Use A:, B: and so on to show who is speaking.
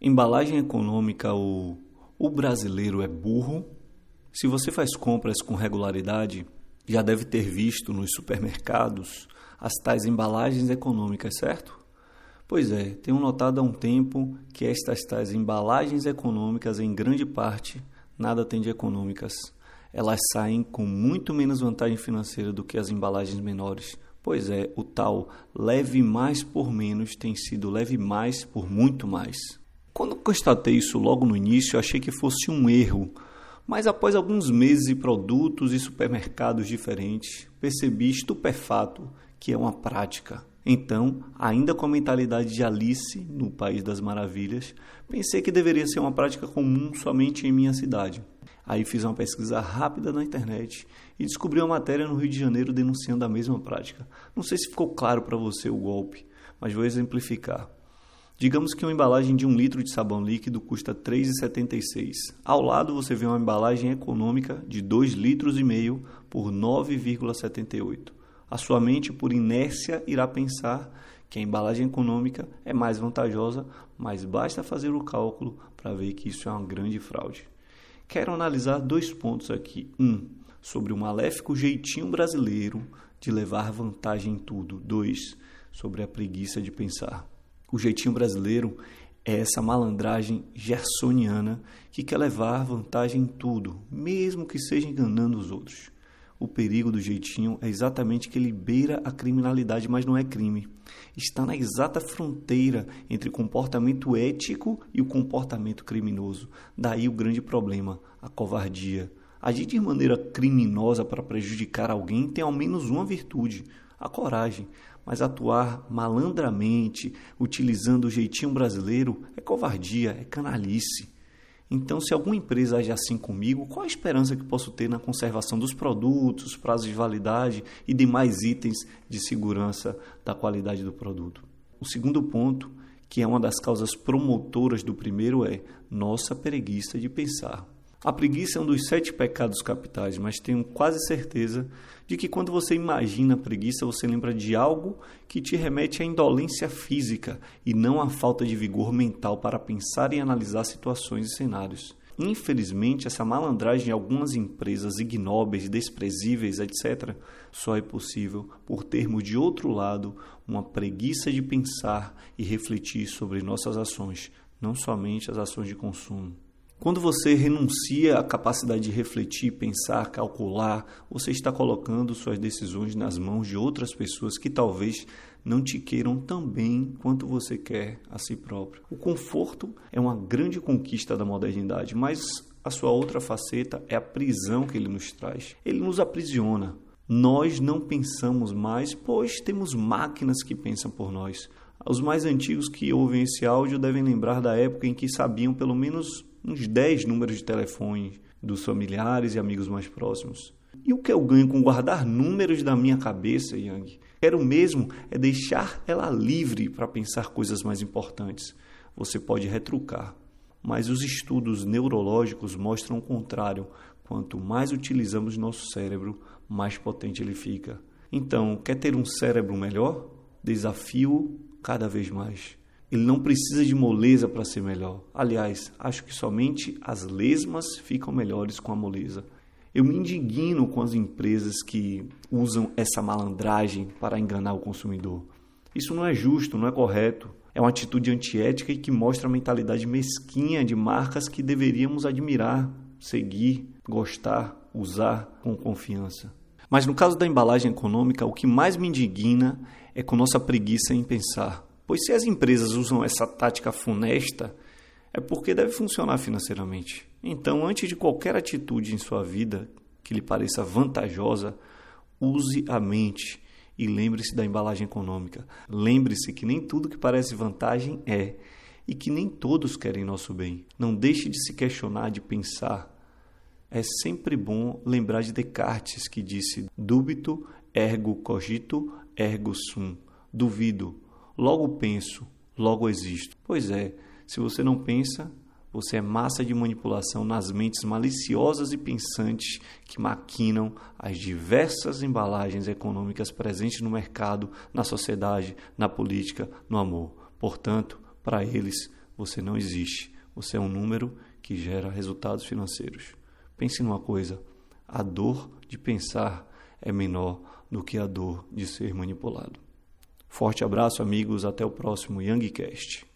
A: Embalagem econômica ou o brasileiro é burro? Se você faz compras com regularidade, já deve ter visto nos supermercados as tais embalagens econômicas, certo? Pois é, tenho notado há um tempo que estas tais embalagens econômicas, em grande parte, nada têm de econômicas. Elas saem com muito menos vantagem financeira do que as embalagens menores. Pois é, o tal leve mais por menos tem sido leve mais por muito mais. Constatei isso logo no início, achei que fosse um erro, mas após alguns meses e produtos e supermercados diferentes, percebi estupefato que é uma prática. Então, ainda com a mentalidade de Alice no País das Maravilhas, pensei que deveria ser uma prática comum somente em minha cidade. Aí fiz uma pesquisa rápida na internet e descobri uma matéria no Rio de Janeiro denunciando a mesma prática. Não sei se ficou claro para você o golpe, mas vou exemplificar. Digamos que uma embalagem de um litro de sabão líquido custa R$ 3,76. Ao lado você vê uma embalagem econômica de 2 litros e meio por R$ 9,78. A sua mente, por inércia, irá pensar que a embalagem econômica é mais vantajosa, mas basta fazer o cálculo para ver que isso é uma grande fraude. Quero analisar dois pontos aqui. Um, sobre o maléfico jeitinho brasileiro de levar vantagem em tudo. Dois, sobre a preguiça de pensar. O jeitinho brasileiro é essa malandragem gersoniana que quer levar vantagem em tudo, mesmo que seja enganando os outros. O perigo do jeitinho é exatamente que ele beira a criminalidade, mas não é crime. Está na exata fronteira entre o comportamento ético e o comportamento criminoso. Daí o grande problema, a covardia. Agir de maneira criminosa para prejudicar alguém tem ao menos uma virtude, a coragem, mas atuar malandramente, utilizando o jeitinho brasileiro, é covardia, é canalice. Então, se alguma empresa age assim comigo, qual a esperança que posso ter na conservação dos produtos, prazos de validade e demais itens de segurança da qualidade do produto? O segundo ponto, que é uma das causas promotoras do primeiro, é nossa preguiça de pensar. A preguiça é um dos sete pecados capitais, mas tenho quase certeza de que quando você imagina a preguiça, você lembra de algo que te remete à indolência física e não à falta de vigor mental para pensar e analisar situações e cenários. Infelizmente, essa malandragem em algumas empresas ignóbeis, desprezíveis, etc., só é possível por termos de outro lado uma preguiça de pensar e refletir sobre nossas ações, não somente as ações de consumo. Quando você renuncia à capacidade de refletir, pensar, calcular, você está colocando suas decisões nas mãos de outras pessoas que talvez não te queiram tão bem quanto você quer a si próprio. O conforto é uma grande conquista da modernidade, mas a sua outra faceta é a prisão que ele nos traz. Ele nos aprisiona. Nós não pensamos mais, pois temos máquinas que pensam por nós. Os mais antigos que ouvem esse áudio devem lembrar da época em que sabiam pelo menos uns 10 números de telefone dos familiares e amigos mais próximos. E o que eu ganho com guardar números da minha cabeça, Yang? Quero mesmo é deixar ela livre para pensar coisas mais importantes. Você pode retrucar, mas os estudos neurológicos mostram o contrário. Quanto mais utilizamos nosso cérebro, mais potente ele fica. Então, quer ter um cérebro melhor? Desafio cada vez mais. Ele não precisa de moleza para ser melhor. Aliás, acho que somente as lesmas ficam melhores com a moleza. Eu me indigno com as empresas que usam essa malandragem para enganar o consumidor. Isso não é justo, não é correto. É uma atitude antiética e que mostra a mentalidade mesquinha de marcas que deveríamos admirar, seguir, gostar, usar com confiança. Mas no caso da embalagem econômica, o que mais me indigna é com nossa preguiça em pensar. Pois se as empresas usam essa tática funesta, é porque deve funcionar financeiramente. Então, antes de qualquer atitude em sua vida que lhe pareça vantajosa, use a mente e lembre-se da embalagem econômica. Lembre-se que nem tudo que parece vantagem é e que nem todos querem nosso bem. Não deixe de se questionar, de pensar. É sempre bom lembrar de Descartes que disse: dubito ergo cogito ergo sum. Duvido, logo penso, logo existo. Pois é, se você não pensa, você é massa de manipulação nas mentes maliciosas e pensantes que maquinam as diversas embalagens econômicas presentes no mercado, na sociedade, na política, no amor. Portanto, para eles, Você não existe. Você é um número que gera resultados financeiros. Pense numa coisa: a dor de pensar é menor do que a dor de ser manipulado. Forte abraço, amigos. Até o próximo Youngcast.